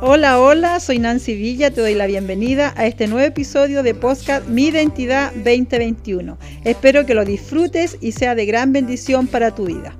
Hola, hola, soy Nancy Villa, te doy la bienvenida a este nuevo episodio de Podcast Mi Identidad 2021. Espero que lo disfrutes y sea de gran bendición para tu vida.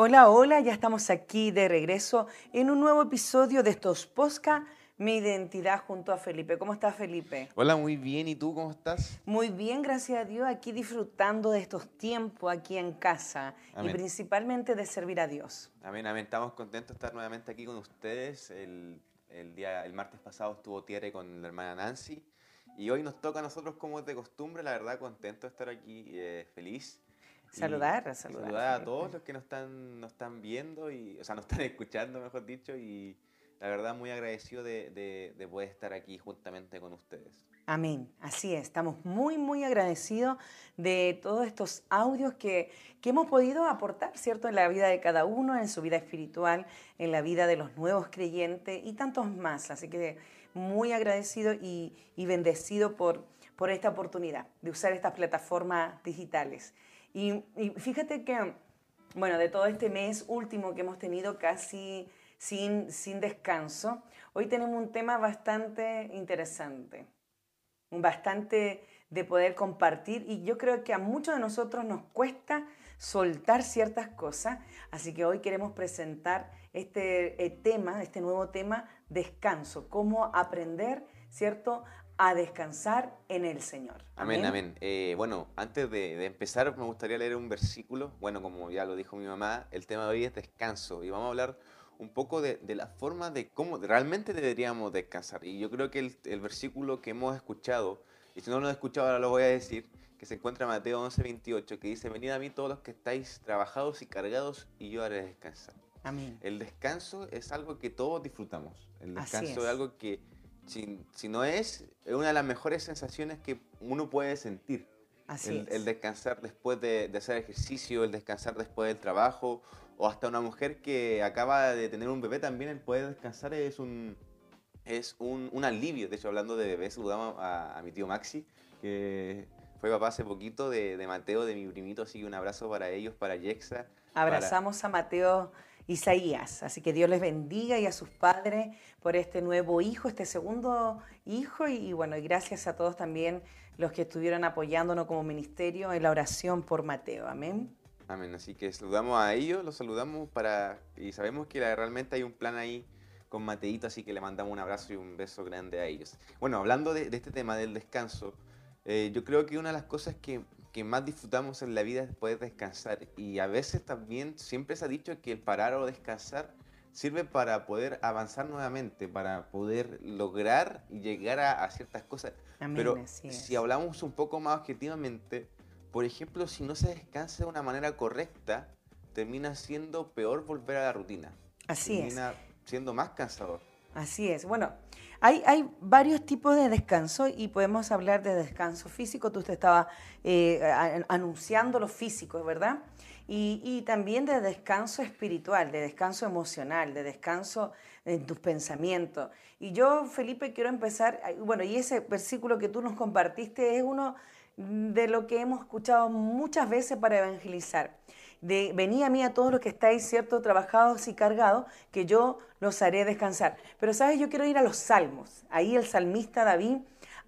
Hola, hola, ya estamos aquí de regreso en un nuevo episodio de estos Posca, mi identidad junto a Felipe. ¿Cómo estás, Felipe? Hola, muy bien. ¿Y tú cómo estás? Muy bien, gracias a Dios, aquí disfrutando de estos tiempos aquí en casa y principalmente de servir a Dios. Amén, amén. Estamos contentos de estar nuevamente aquí con ustedes. El, día, el martes pasado estuvo Tiere con la hermana Nancy y hoy nos toca a nosotros como es de costumbre. La verdad, contento de estar aquí, eh, feliz. Saludar, saludar. Saludar a todos los que nos están, nos están viendo, y, o sea, nos están escuchando, mejor dicho, y la verdad muy agradecido de, de, poder estar aquí juntamente con ustedes. Amén, así es, estamos muy, muy agradecidos de todos estos audios que, que, hemos podido aportar, ¿cierto?, en la vida de cada uno, en su vida espiritual, en la vida de los nuevos creyentes y tantos más. Así que muy agradecido y, y bendecido por, por esta oportunidad de usar estas plataformas digitales. Y, fíjate que, bueno, de todo este mes último que hemos tenido casi sin, sin descanso, hoy tenemos un tema bastante interesante, bastante de poder compartir y yo creo que a muchos de nosotros nos cuesta soltar ciertas cosas, así que hoy queremos presentar este eh, tema, este nuevo tema, descanso, cómo aprender, ¿cierto?, a descansar en el Señor. Amén, amén. Eh, bueno, antes de, empezar me gustaría leer un versículo. Bueno, como ya lo dijo mi mamá, el tema de hoy es descanso y vamos a hablar un poco de, la forma de cómo realmente deberíamos descansar. Y yo creo que el, versículo que hemos escuchado, y si no lo he escuchado ahora lo voy a decir, que se encuentra en Mateo 11, 28, que dice, venid a mí todos los que estáis trabajados y cargados y yo haré descansar. Amén. El descanso es algo que todos disfrutamos. El descanso es algo que si, no es, es una de las mejores sensaciones que uno puede sentir. Así el, el descansar después de, hacer ejercicio, el descansar después del trabajo, o hasta una mujer que acaba de tener un bebé también, el poder descansar es un, es un, un alivio. De hecho, hablando de bebé, saludamos a, mi tío Maxi, que fue papá hace poquito de, de, Mateo, de mi primito, así que un abrazo para ellos, para Yexa. Abrazamos a Mateo Isaías. Así que Dios les bendiga y a sus padres por este nuevo hijo, este segundo hijo. Y, bueno, y gracias a todos también los que estuvieron apoyándonos como ministerio en la oración por Mateo. Amén. Amén. Así que saludamos a ellos, los saludamos para. Y sabemos que realmente hay un plan ahí con Mateito, así que le mandamos un abrazo y un beso grande a ellos. Bueno, hablando de, este tema del descanso, eh, yo creo que una de las cosas que que más disfrutamos en la vida es poder descansar. Y a veces también siempre se ha dicho que el parar o descansar sirve para poder avanzar nuevamente, para poder lograr y llegar a, ciertas cosas. Pero si hablamos un poco más objetivamente, por ejemplo, si no se descansa de una manera correcta, termina siendo peor volver a la rutina. Así termina siendo más cansador. Así es. Bueno, hay, varios tipos de descanso y podemos hablar de descanso físico. Tú te estabas eh, anunciando lo físico, ¿verdad? Y, también de descanso espiritual, de descanso emocional, de descanso en tus pensamientos. Y yo, Felipe, quiero empezar, bueno, y ese versículo que tú nos compartiste es uno de lo que hemos escuchado muchas veces para evangelizar de venid a mí a todos los que estáis, ¿cierto?, trabajados y cargados, que yo los haré descansar. Pero, ¿sabes? Yo quiero ir a los salmos. Ahí el salmista David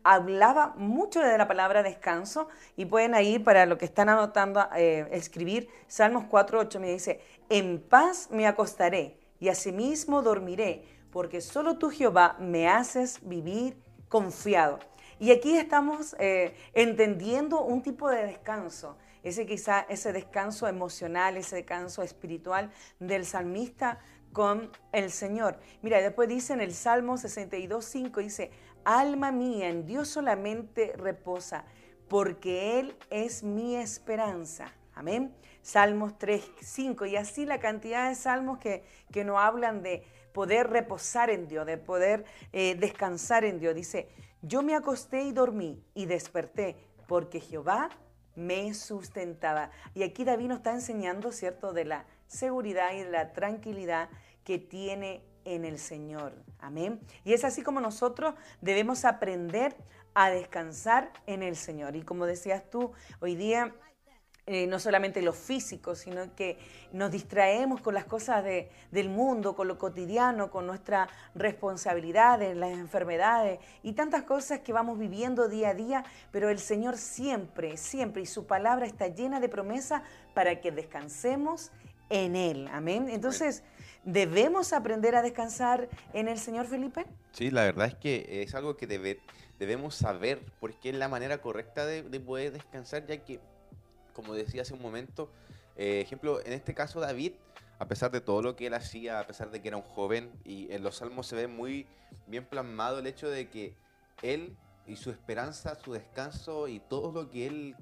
hablaba mucho de la palabra descanso y pueden ir para lo que están anotando, eh, escribir Salmos 4.8, me dice, en paz me acostaré y asimismo dormiré, porque solo tú Jehová me haces vivir confiado. Y aquí estamos eh, entendiendo un tipo de descanso ese quizá ese descanso emocional, ese descanso espiritual del salmista con el Señor. Mira, después dice en el Salmo 62.5, dice, alma mía, en Dios solamente reposa, porque Él es mi esperanza. Amén. Salmos 3.5 y así la cantidad de salmos que, que nos hablan de poder reposar en Dios, de poder eh, descansar en Dios. Dice, yo me acosté y dormí y desperté, porque Jehová me sustentaba. Y aquí David nos está enseñando, ¿cierto?, de la seguridad y de la tranquilidad que tiene en el Señor. Amén. Y es así como nosotros debemos aprender a descansar en el Señor. Y como decías tú, hoy día eh, no solamente lo físico, sino que nos distraemos con las cosas del mundo, con lo cotidiano, con nuestras responsabilidades, las enfermedades y tantas cosas que vamos viviendo día a día, pero el Señor siempre, siempre, y su palabra está llena de promesas para que descansemos en Él. Amén. Entonces, ¿debemos aprender a descansar en el Señor Felipe? Sí, la verdad es que es algo que debemos saber, porque es la manera correcta de poder descansar, ya que como decía hace un momento, eh, ejemplo, en este caso David, a pesar de todo lo que él hacía, a pesar de que era un joven, y en los salmos se ve muy bien plasmado el hecho de que él y su esperanza, su descanso y todo lo que él,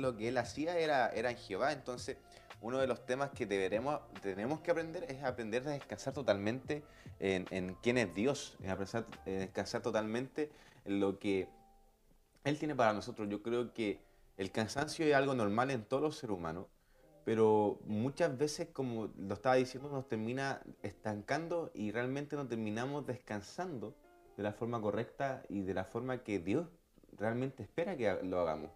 lo que él hacía era, era en Jehová. Entonces, uno de los temas que deberemos, tenemos que aprender es aprender a descansar totalmente en, en quién es Dios, en aprender a descansar totalmente en lo que Él tiene para nosotros. Yo creo que el cansancio es algo normal en todos los seres humanos, pero muchas veces, como lo estaba diciendo, nos termina estancando y realmente no terminamos descansando de la forma correcta y de la forma que Dios realmente espera que lo hagamos.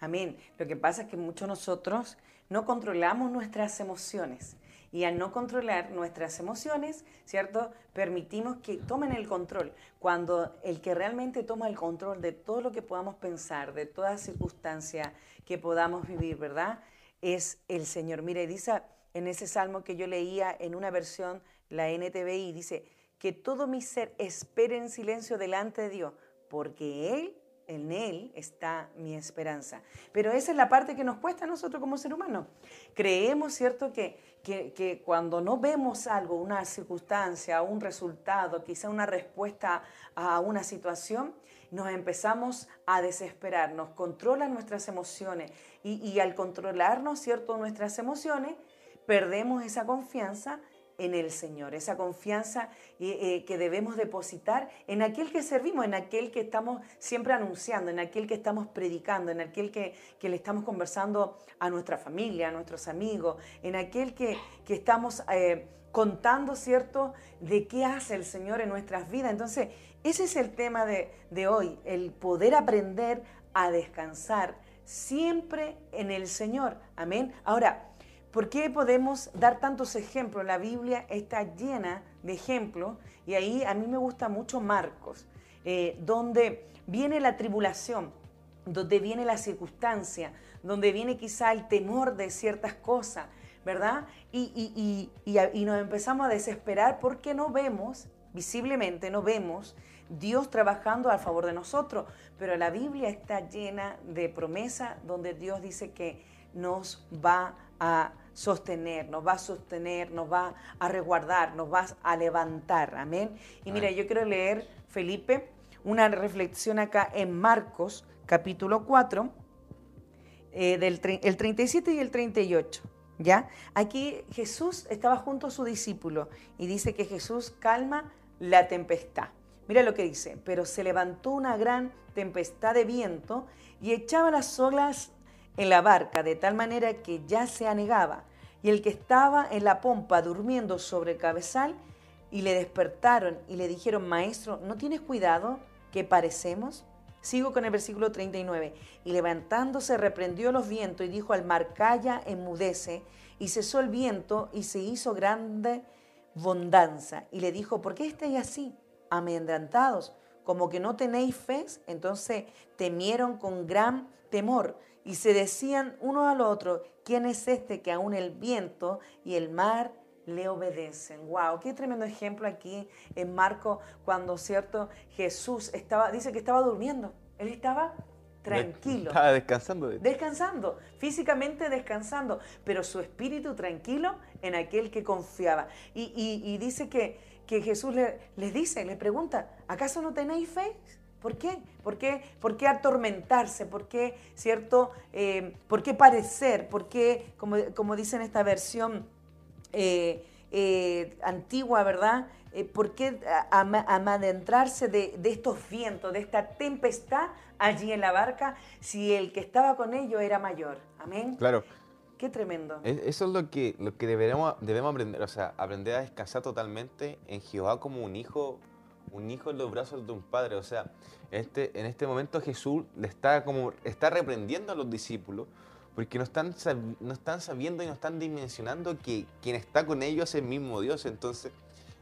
Amén. Lo que pasa es que muchos nosotros no controlamos nuestras emociones y al no controlar nuestras emociones, ¿cierto? Permitimos que tomen el control. Cuando el que realmente toma el control de todo lo que podamos pensar, de toda circunstancia que podamos vivir, ¿verdad? Es el Señor. Mire, dice en ese salmo que yo leía en una versión, la NTVI, dice, que todo mi ser espere en silencio delante de Dios, porque Él en Él está mi esperanza. Pero esa es la parte que nos cuesta a nosotros como ser humano. Creemos, ¿cierto?, que, que, cuando no vemos algo, una circunstancia, un resultado, quizá una respuesta a una situación, nos empezamos a desesperar, nos controlan nuestras emociones y, y al controlarnos, ¿cierto?, nuestras emociones, perdemos esa confianza en el Señor, esa confianza eh, eh, que debemos depositar en aquel que servimos, en aquel que estamos siempre anunciando, en aquel que estamos predicando, en aquel que, le estamos conversando a nuestra familia, a nuestros amigos, en aquel que, estamos eh, contando, ¿cierto?, de qué hace el Señor en nuestras vidas. Entonces, ese es el tema de, de hoy, el poder aprender a descansar siempre en el Señor. Amén. Ahora, ¿Por qué podemos dar tantos ejemplos? La Biblia está llena de ejemplos y ahí a mí me gusta mucho Marcos, eh, donde viene la tribulación, donde viene la circunstancia, donde viene quizá el temor de ciertas cosas, ¿verdad? Y, y, nos empezamos a desesperar porque no vemos, visiblemente no vemos, Dios trabajando a favor de nosotros. Pero la Biblia está llena de promesas donde Dios dice que nos va a sostener, nos va a sostener, nos va a resguardar, nos va a levantar. Amén. Y mira, yo quiero leer, Felipe, una reflexión acá en Marcos, capítulo 4, eh, del el 37 y el 38. ¿Ya? Aquí Jesús estaba junto a su discípulo y dice que Jesús calma la tempestad. Mira lo que dice, pero se levantó una gran tempestad de viento y echaba las olas en la barca de tal manera que ya se anegaba, y el que estaba en la pompa durmiendo sobre el cabezal, y le despertaron y le dijeron, Maestro, ¿no tienes cuidado que parecemos? Sigo con el versículo 39. Y levantándose reprendió los vientos y dijo al mar, calla, enmudece. Y cesó el viento y se hizo grande bondanza. Y le dijo, ¿por qué estáis así, amedrentados? Como que no tenéis fe. Entonces temieron con gran temor y se decían uno al otro, ¿quién es este que aún el viento y el mar le obedecen? Wow, qué tremendo ejemplo aquí en Marco cuando cierto Jesús estaba dice que estaba durmiendo. Él estaba tranquilo. Estaba descansando. Descansando, físicamente descansando, pero su espíritu tranquilo en aquel que confiaba. Y, dice que, que Jesús le, les dice, le pregunta, ¿acaso no tenéis fe? ¿Por qué? ¿Por qué, ¿Por qué atormentarse? ¿Por qué, cierto? Eh, ¿Por qué parecer? ¿Por qué, como, como dice en esta versión eh, eh, antigua, ¿verdad? ¿por qué amadentrarse de, de estos vientos, de esta tempestad allí en la barca, si el que estaba con ellos era mayor? Amén. Claro. Qué tremendo. Eso es lo que, lo que debemos, debemos aprender, o sea, aprender a descansar totalmente en Jehová como un hijo, un hijo en los brazos de un padre. O sea, este, en este momento Jesús le está como está reprendiendo a los discípulos porque no están, no están sabiendo y no están dimensionando que quien está con ellos es el mismo Dios. Entonces,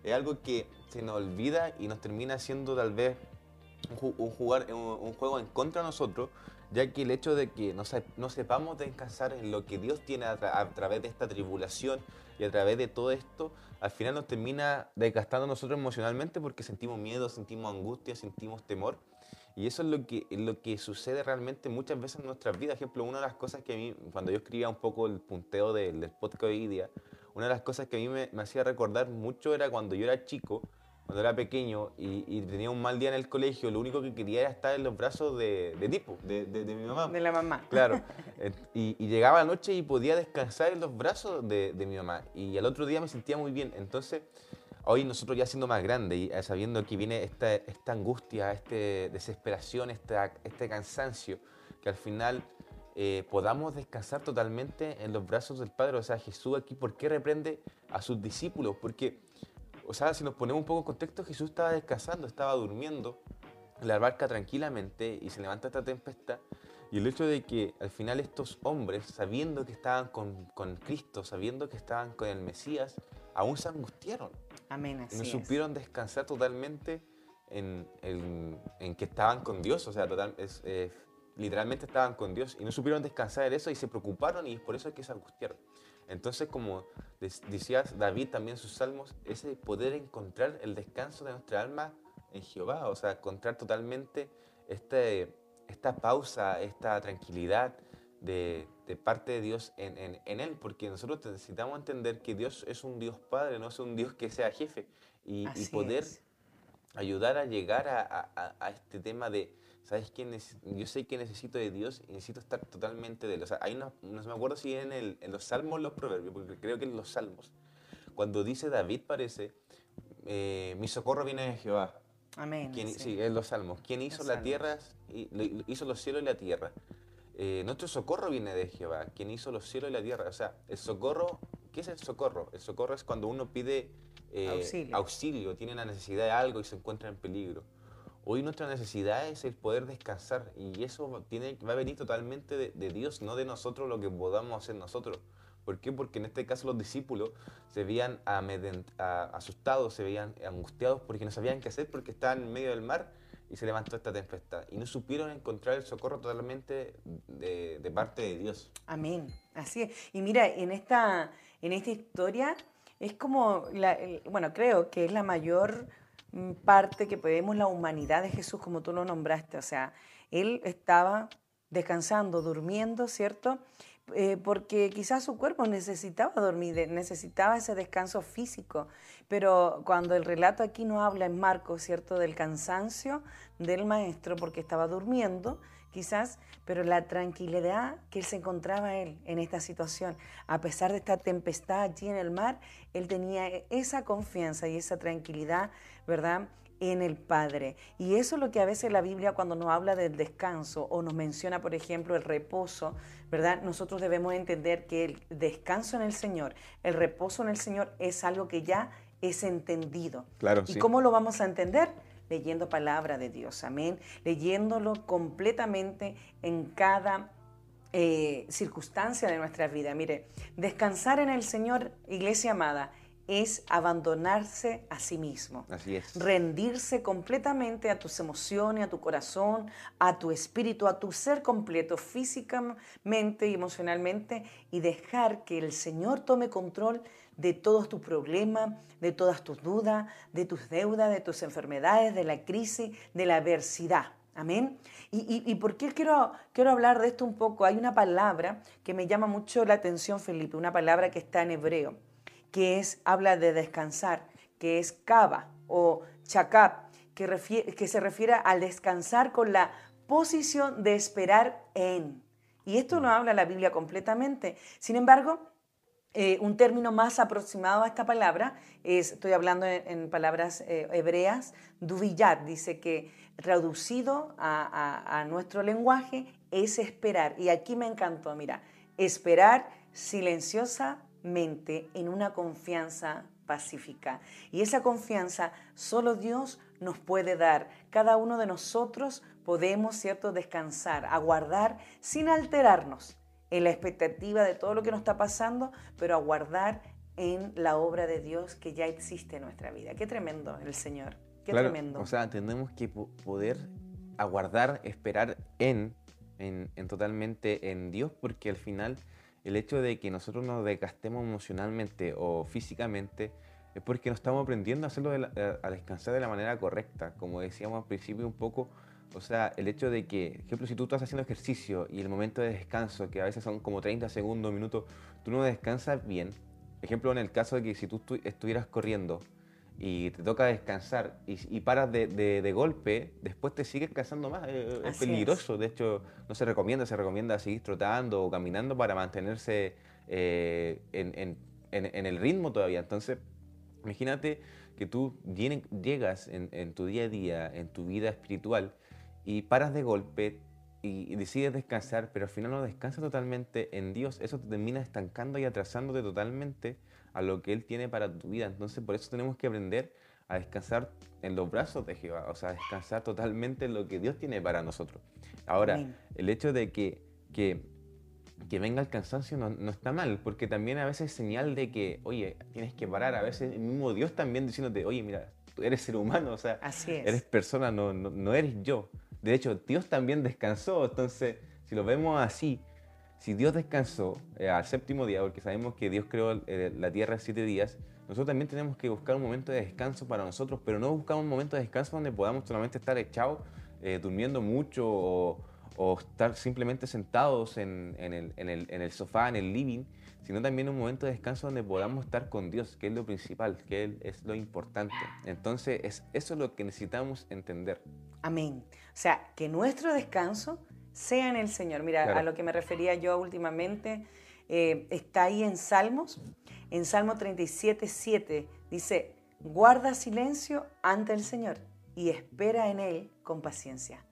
es algo que se nos olvida y nos termina siendo tal vez un, jugar, un, juego en contra de nosotros, ya que el hecho de que no, sepamos descansar en lo que Dios tiene a, través de esta tribulación y a través de todo esto, al final nos termina desgastando nosotros emocionalmente porque sentimos miedo, sentimos angustia, sentimos temor. Y eso es lo que, lo que sucede realmente muchas veces en nuestras vidas. Ejemplo, una de las cosas que a mí, cuando yo escribía un poco el punteo del, podcast de hoy día, una de las cosas que a mí me hacía recordar mucho era cuando yo era chico, cuando era pequeño y, tenía un mal día en el colegio, lo único que quería era estar en los brazos de, de tipo, de, de, mi mamá. De la mamá. Claro. y, llegaba la noche y podía descansar en los brazos de, mi mamá. Y al otro día me sentía muy bien. Entonces, hoy nosotros ya siendo más grandes y sabiendo que viene esta, esta angustia, esta desesperación, esta, este cansancio, que al final eh, podamos descansar totalmente en los brazos del Padre. O sea, Jesús aquí, ¿por qué reprende a sus discípulos? Porque o sea, si nos ponemos un poco en contexto, Jesús estaba descansando, estaba durmiendo en la barca tranquilamente y se levanta esta tempestad. Y el hecho de que al final estos hombres, sabiendo que estaban con, con Cristo, sabiendo que estaban con el Mesías, aún se angustiaron. Amén. Así y no supieron descansar totalmente en, en, que estaban con Dios. O sea, total, es, eh, literalmente estaban con Dios y no supieron descansar en eso y se preocuparon y es por eso que se angustiaron. Entonces, como decías David también en sus salmos, ese poder encontrar el descanso de nuestra alma en Jehová, o sea, encontrar totalmente este, esta pausa, esta tranquilidad de, parte de Dios en, Él, porque nosotros necesitamos entender que Dios es un Dios Padre, no es un Dios que sea jefe, y, poder ayudar a llegar a este tema de ¿sabes qué? Yo sé que necesito de Dios y necesito estar totalmente de Él. O sea, hay una, no me acuerdo si en, el, en los salmos los proverbios, porque creo que en los salmos, cuando dice David parece, eh, mi socorro viene de Jehová. Amén. sí. en los salmos. ¿Quién hizo la tierra? Hizo los cielos y la tierra. Eh, nuestro socorro viene de Jehová, quien hizo los cielos y la tierra. O sea, el socorro, ¿qué es el socorro? El socorro es cuando uno pide eh, auxilio. auxilio, tiene la necesidad de algo y se encuentra en peligro. Hoy nuestra necesidad es el poder descansar y eso tiene, va a venir totalmente de, Dios, no de nosotros lo que podamos hacer nosotros. ¿Por qué? Porque en este caso los discípulos se veían asustados, se veían angustiados porque no sabían qué hacer porque estaban en medio del mar y se levantó esta tempestad. Y no supieron encontrar el socorro totalmente de, parte de Dios. Amén. Así es. Y mira, en esta, en esta historia es como, la, bueno, creo que es la mayor Mm, parte que vemos la humanidad de Jesús, como tú lo nombraste. O sea, él estaba descansando, durmiendo, ¿cierto? Eh, porque quizás su cuerpo necesitaba dormir, necesitaba ese descanso físico. Pero cuando el relato aquí no habla en marco, ¿cierto?, del cansancio del maestro porque estaba durmiendo, quizás, pero la tranquilidad que él se encontraba él en esta situación, a pesar de esta tempestad allí en el mar, él tenía esa confianza y esa tranquilidad, ¿verdad? en el Padre. Y eso es lo que a veces la Biblia cuando nos habla del descanso o nos menciona, por ejemplo, el reposo, ¿verdad? Nosotros debemos entender que el descanso en el Señor, el reposo en el Señor es algo que ya es entendido. Claro, ¿Y cómo lo vamos a entender? Leyendo palabra de Dios, amén, leyéndolo completamente en cada eh, circunstancia de nuestra vida. Mire, descansar en el Señor, iglesia amada, es abandonarse a sí mismo. Así es. Rendirse completamente a tus emociones, a tu corazón, a tu espíritu, a tu ser completo, físicamente y emocionalmente, y dejar que el Señor tome control de todos tus problemas, de todas tus dudas, de tus deudas, de tus enfermedades, de la crisis, de la adversidad. Amén. ¿Y, por qué quiero, quiero hablar de esto un poco? Hay una palabra que me llama mucho la atención, Felipe, una palabra que está en hebreo, que es, habla de descansar, que es kaba o chakab, que, que se refiere al descansar con la posición de esperar en. Y esto no habla la Biblia completamente. Sin embargo, Eh, un término más aproximado a esta palabra es, estoy hablando en, palabras eh, hebreas, duvillat, dice que traducido a, nuestro lenguaje es esperar. Y aquí me encantó, mira, esperar silenciosamente en una confianza pacífica. Y esa confianza solo Dios nos puede dar. Cada uno de nosotros podemos, ¿cierto?, descansar, aguardar sin alterarnos en la expectativa de todo lo que nos está pasando, pero aguardar en la obra de Dios que ya existe en nuestra vida. Qué tremendo el Señor. Qué tremendo. O sea, tenemos que poder aguardar, esperar en, en, totalmente en Dios, porque al final el hecho de que nosotros nos desgastemos emocionalmente o físicamente es porque no estamos aprendiendo a hacerlo a descansar de la manera correcta. Como decíamos al principio un poco, o sea, el hecho de que, por ejemplo, si tú estás haciendo ejercicio y el momento de descanso, que a veces son como 30 segundos, minutos, tú no descansas bien. Ejemplo, en el caso de que si tú estuvieras corriendo y te toca descansar y, paras de, golpe, después te sigues cansando más. Es peligroso. De hecho, no se recomienda, se recomienda seguir trotando o caminando para mantenerse eh, en, el ritmo todavía. Entonces, imagínate que tú llegas en tu día a día, en tu vida espiritual, y paras de golpe y, decides descansar, pero al final no descansas totalmente en Dios, eso te termina estancando y atrasándote totalmente a lo que Él tiene para tu vida. Entonces por eso tenemos que aprender a descansar en los brazos de Jehová, o sea, descansar totalmente en lo que Dios tiene para nosotros. Ahora, el hecho de que, que, que venga el cansancio no, no, está mal, porque también a veces es señal de que, oye, tienes que parar, a veces el mismo Dios también diciéndote, oye, mira, tú eres ser humano, o sea, eres persona, no, no, no eres yo. De hecho, Dios también descansó. Entonces, si lo vemos así, si Dios descansó eh, al séptimo día, porque sabemos que Dios creó eh, la tierra siete días, nosotros también tenemos que buscar un momento de descanso para nosotros, pero no buscar un momento de descanso donde podamos solamente estar echados, eh, durmiendo mucho o, estar simplemente sentados en, el, sofá, en el living, sino también un momento de descanso donde podamos estar con Dios, que es lo principal, que es lo importante. Entonces, es, eso es lo que necesitamos entender. Amén. O sea, que nuestro descanso sea en el Señor. Mira, a lo que me refería yo últimamente, eh, está ahí en Salmos, en Salmo 37, 7, dice, guarda silencio ante el Señor y espera en Él con paciencia.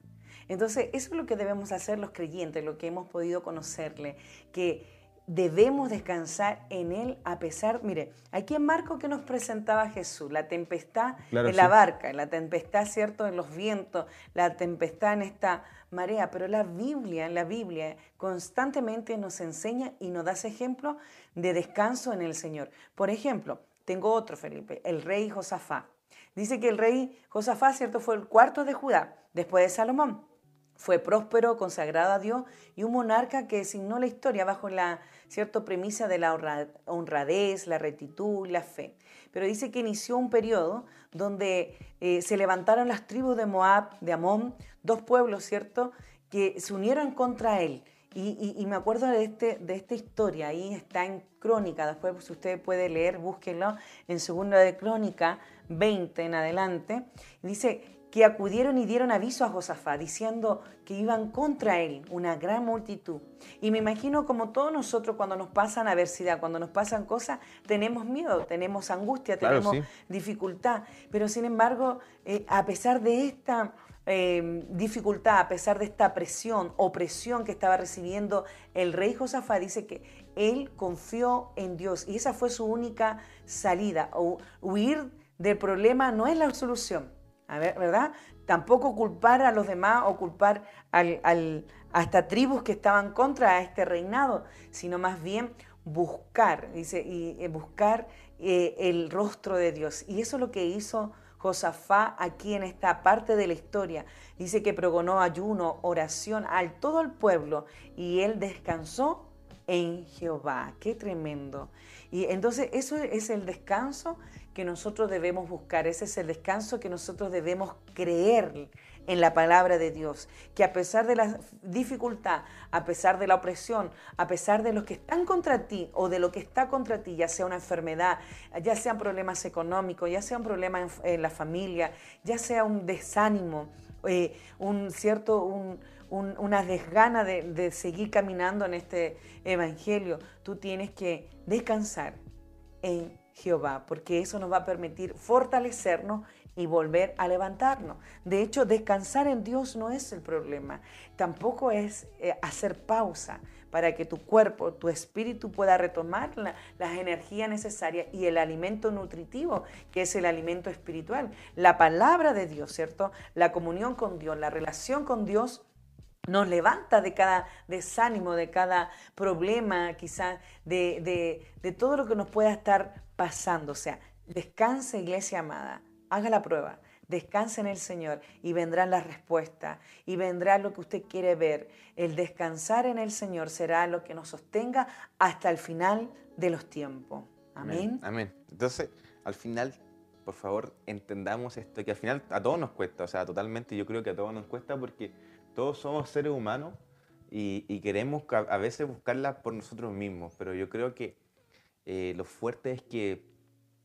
Entonces, eso es lo que debemos hacer los creyentes, lo que hemos podido conocerle, que debemos descansar en Él a pesar, mire, aquí en Marco que nos presentaba Jesús, la tempestad en la barca, la tempestad, ¿cierto?, en los vientos, la tempestad en esta marea, pero la Biblia, la Biblia constantemente nos enseña y nos da ejemplo de descanso en el Señor. Por ejemplo, tengo otro, Felipe, el rey Josafá. Dice que el rey Josafá, ¿cierto?, fue el cuarto de Judá, después de Salomón. Fue próspero, consagrado a Dios y un monarca que designó la historia bajo la cierta premisa de la honradez, la rectitud, la fe. Pero dice que inició un periodo donde eh, se levantaron las tribus de Moab, de Amón, dos pueblos, ¿cierto?, que se unieron contra él. Y, me acuerdo de, este, de esta historia, ahí está en Crónica, después si usted puede leer, búsquenlo, en Segunda de Crónica 20 en adelante. Dice que acudieron y dieron aviso a Josafá, diciendo que iban contra él una gran multitud. Y me imagino como todos nosotros cuando nos pasan adversidad, cuando nos pasan cosas, tenemos miedo, tenemos angustia, tenemos dificultad. Pero sin embargo, eh, a pesar de esta eh, dificultad, a pesar de esta presión, opresión que estaba recibiendo el rey Josafá, dice que él confió en Dios y esa fue su única salida. O, huir del problema no es la solución ¿verdad? Tampoco culpar a los demás o culpar al, a estas tribus que estaban contra este reinado, sino más bien buscar, dice, y eh, buscar eh, el rostro de Dios. Y eso es lo que hizo Josafá aquí en esta parte de la historia. Dice que progonó ayuno, oración al todo el pueblo y él descansó en Jehová. Qué tremendo. Y entonces eso es el descanso que nosotros debemos buscar, ese es el descanso que nosotros debemos creer en la palabra de Dios, que a pesar de la dificultad, a pesar de la opresión, a pesar de lo que están contra ti o de lo que está contra ti, ya sea una enfermedad, ya sean problemas económicos, ya sea un problema en, la familia, ya sea un desánimo, eh, un cierto, un, una desgana de, de seguir caminando en este evangelio, tú tienes que descansar en Jehová, porque eso nos va a permitir fortalecernos y volver a levantarnos. De hecho, descansar en Dios no es el problema, tampoco es eh, hacer pausa para que tu cuerpo, tu espíritu pueda retomar las energías necesarias y el alimento nutritivo, que es el alimento espiritual. La palabra de Dios, ¿cierto? La comunión con Dios, la relación con Dios nos levanta de cada desánimo, de cada problema, quizás de, de, de todo lo que nos pueda estar pasando. O sea, descanse, iglesia amada haga la prueba, descanse en el Señor y vendrán las respuestas y vendrá lo que usted quiere ver. El descansar en el Señor será lo que nos sostenga hasta el final de los tiempos. Amén. Amén. Entonces, al final, por favor, entendamos esto, que al final a todos nos cuesta, o sea, totalmente yo creo que a todos nos cuesta porque todos somos seres humanos y, queremos a veces buscarla por nosotros mismos, pero yo creo que eh, lo fuerte es que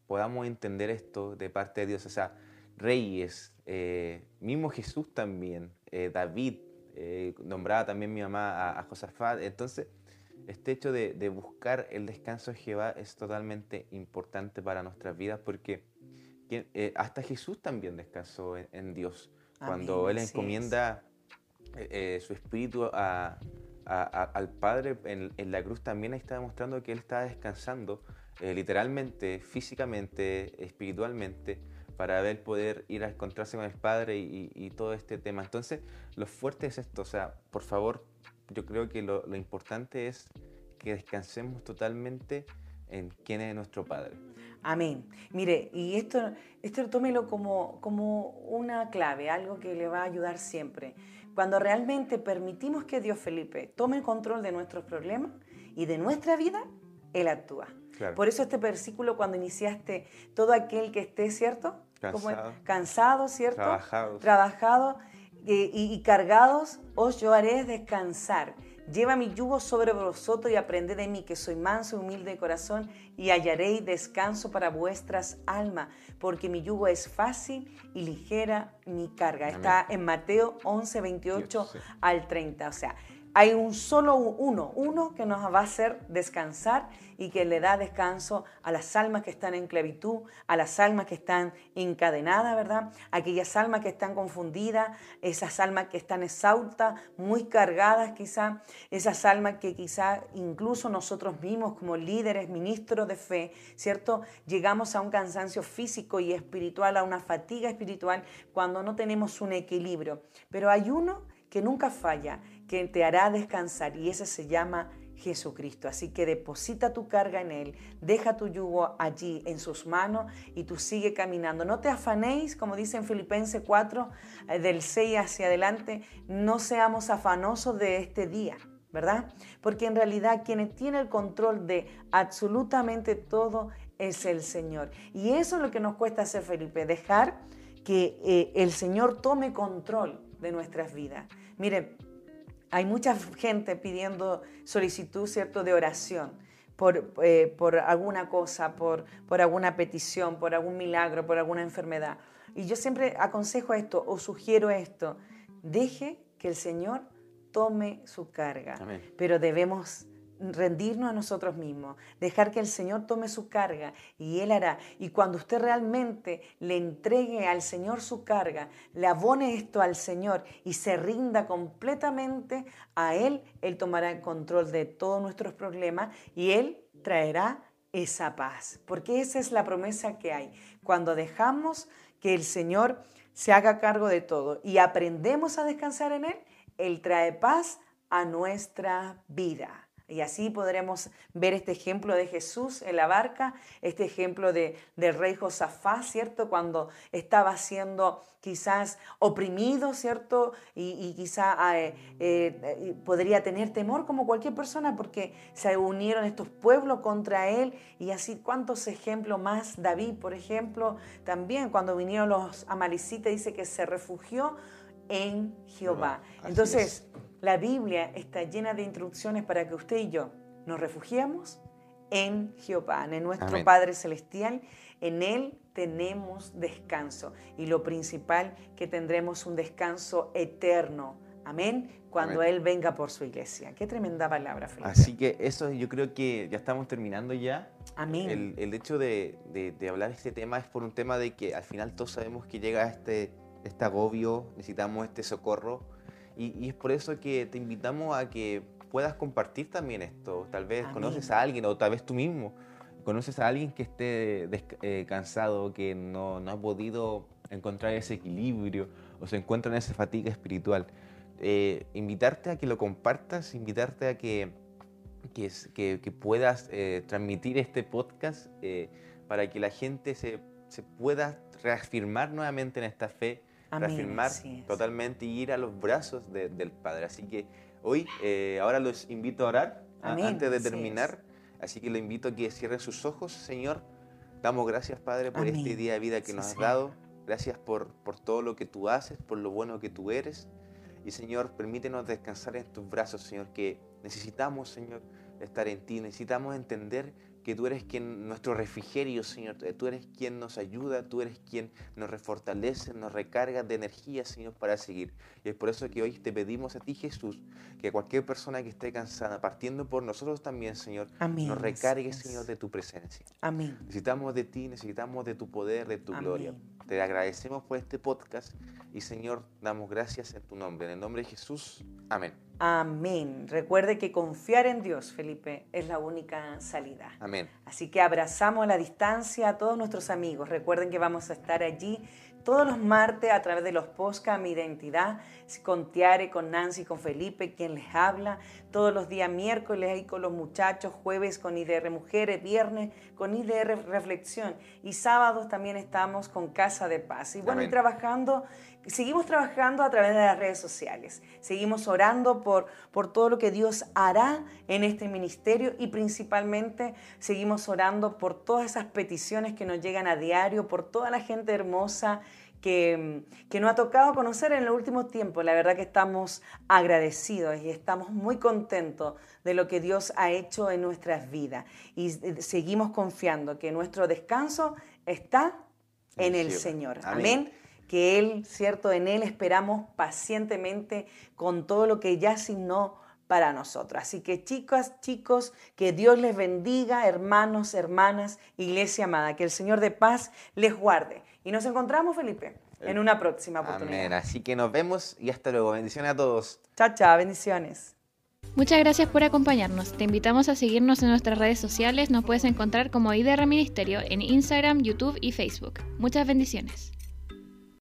podamos entender esto de parte de Dios. O sea, reyes, eh, mismo Jesús también, eh, David, nombraba también mi mamá a, Josafat. Entonces, este hecho de, buscar el descanso de Jehová es totalmente importante para nuestras vidas porque hasta Jesús también descansó en, Dios. Cuando Él encomienda su espíritu al Padre en, en, la cruz, también está demostrando que Él está descansando eh, literalmente, físicamente, espiritualmente, para ver poder ir a encontrarse con el Padre y, todo este tema. Entonces, lo fuerte es esto, o sea, por favor, yo creo que lo, importante es que descansemos totalmente en quién es nuestro Padre. Amén. Mire, y esto, esto tómelo como, como una clave, algo que le va a ayudar siempre. Cuando realmente permitimos que Dios Felipe tome el control de nuestros problemas y de nuestra vida, Él actúa. Por eso este versículo cuando iniciaste, todo aquel que esté, ¿cierto? Cansado. Cansado, ¿cierto? Trabajado. Trabajado eh, y, cargados, os yo haré descansar. Lleva mi yugo sobre vosotros y aprended de mí, que soy manso y humilde de corazón, y hallaréis descanso para vuestras almas, porque mi yugo es fácil y ligera mi carga. Está en Mateo 11, 28 al 30. O sea, hay un solo uno, uno que nos va a hacer descansar y que le da descanso a las almas que están en esclavitud, a las almas que están encadenadas, ¿verdad? Aquellas almas que están confundidas, esas almas que están exhaustas, muy cargadas quizá, esas almas que quizá incluso nosotros mismos como líderes, ministros de fe, ¿cierto? Llegamos a un cansancio físico y espiritual, a una fatiga espiritual cuando no tenemos un equilibrio. Pero hay uno que nunca falla que te hará descansar y ese se llama Jesucristo. Así que deposita tu carga en Él, deja tu yugo allí en sus manos y tú sigue caminando. No te afanéis, como dice en Filipenses 4, eh, del 6 hacia adelante, no seamos afanosos de este día. ¿Verdad? Porque en realidad quien tiene el control de absolutamente todo es el Señor. Y eso es lo que nos cuesta hacer, Felipe, dejar que eh, el Señor tome control de nuestras vidas. Mire, hay mucha gente pidiendo solicitud, ¿cierto?, de oración por, eh, por alguna cosa, por, por alguna petición, por algún milagro, por alguna enfermedad. Y yo siempre aconsejo esto o sugiero esto, deje que el Señor tome su carga, pero debemos rendirnos a nosotros mismos, dejar que el Señor tome su carga y Él hará. Y cuando usted realmente le entregue al Señor su carga, le abone esto al Señor y se rinda completamente a Él, Él tomará el control de todos nuestros problemas y Él traerá esa paz. Porque esa es la promesa que hay. Cuando dejamos que el Señor se haga cargo de todo y aprendemos a descansar en Él, Él trae paz a nuestra vida. Y así podremos ver este ejemplo de Jesús en la barca, este ejemplo de, del rey Josafá, ¿cierto? Cuando estaba siendo quizás oprimido, ¿cierto? Y, y quizá eh, eh, podría tener temor como cualquier persona porque se unieron estos pueblos contra él y así cuántos ejemplos más. David, por ejemplo, también cuando vinieron los amalicitas dice que se refugió en Jehová. Entonces, la Biblia está llena de instrucciones para que usted y yo nos refugiemos en Jehová, en nuestro Padre Celestial. En Él tenemos descanso y lo principal que tendremos un descanso eterno. Amén. Cuando Amén. Él venga por su iglesia. Qué tremenda palabra, Felipe. Así que eso yo creo que ya estamos terminando ya. Amén. El, el hecho de, de- de hablar este tema es por un tema de que al final todos sabemos que llega este, este agobio, necesitamos este socorro. Y, y es por eso que te invitamos a que puedas compartir también esto. Tal vez Amén. conoces a alguien o tal vez tú mismo conoces a alguien que esté eh, cansado, que no, no ha podido encontrar ese equilibrio o se encuentra en esa fatiga espiritual. Eh, invitarte a que lo compartas, invitarte a que que, es- que- que puedas eh, transmitir este podcast eh, para que la gente se, se pueda reafirmar nuevamente en esta fe, Amén, reafirmar totalmente y ir a los brazos de- del Padre. Así que hoy, eh, ahora los invito a orar a- Amén, antes de terminar. Así que lo invito a que cierren sus ojos, Señor. Damos gracias, Padre, por este día de vida que Sí, nos has dado. Gracias por, por todo lo que tú haces, por lo bueno que tú eres. Y Señor, permítenos descansar en tus brazos, Señor, que necesitamos, Señor, estar en ti. Necesitamos entender que tú eres quien, nuestro refrigerio, Señor. Tú eres quien nos ayuda, tú eres quien nos refortalece, nos recarga de energía, Señor, para seguir. Y es por eso que hoy te pedimos a ti, Jesús, que cualquier persona que esté cansada, partiendo por nosotros también, Señor, Amén, nos recargue. Señor, de tu presencia. Amén. Necesitamos de ti, necesitamos de tu poder, de tu Amén. gloria. Te agradecemos por este podcast y Señor, damos gracias en tu nombre. En el nombre de Jesús, amén. Amén. Recuerde que confiar en Dios, Felipe, es la única salida. Amén. Así que abrazamos a la distancia a todos nuestros amigos. Recuerden que vamos a estar allí todos los martes a través de los podcast Mi Identidad, con Tiare, con Nancy, con Felipe, quien les habla. Todos los días miércoles ahí con los muchachos, jueves con IDR Mujeres, viernes con IDR Reflexión y sábados también estamos con Casa de Paz. Y bueno, y trabajando, seguimos trabajando a través de las redes sociales. Seguimos orando por, por todo lo que Dios hará en este ministerio y principalmente seguimos orando por todas esas peticiones que nos llegan a diario, por toda la gente hermosa que, que nos ha tocado conocer en el último tiempo. La verdad que estamos agradecidos y estamos muy contentos de lo que Dios ha hecho en nuestras vidas. Y eh, seguimos confiando que nuestro descanso está en el. Señor. Amén. Amén que Él, cierto, en Él esperamos pacientemente con todo lo que ya asignó para nosotros. Así que chicas, chicos, que Dios les bendiga, hermanos, hermanas, iglesia amada, que el Señor de paz les guarde. Y nos encontramos, Felipe, en una próxima Amén. oportunidad. Así que nos vemos y hasta luego. Bendiciones a todos. Chao, chao, bendiciones. Muchas gracias por acompañarnos. Te invitamos a seguirnos en nuestras redes sociales. Nos puedes encontrar como IDR Ministerio en Instagram, YouTube y Facebook. Muchas bendiciones.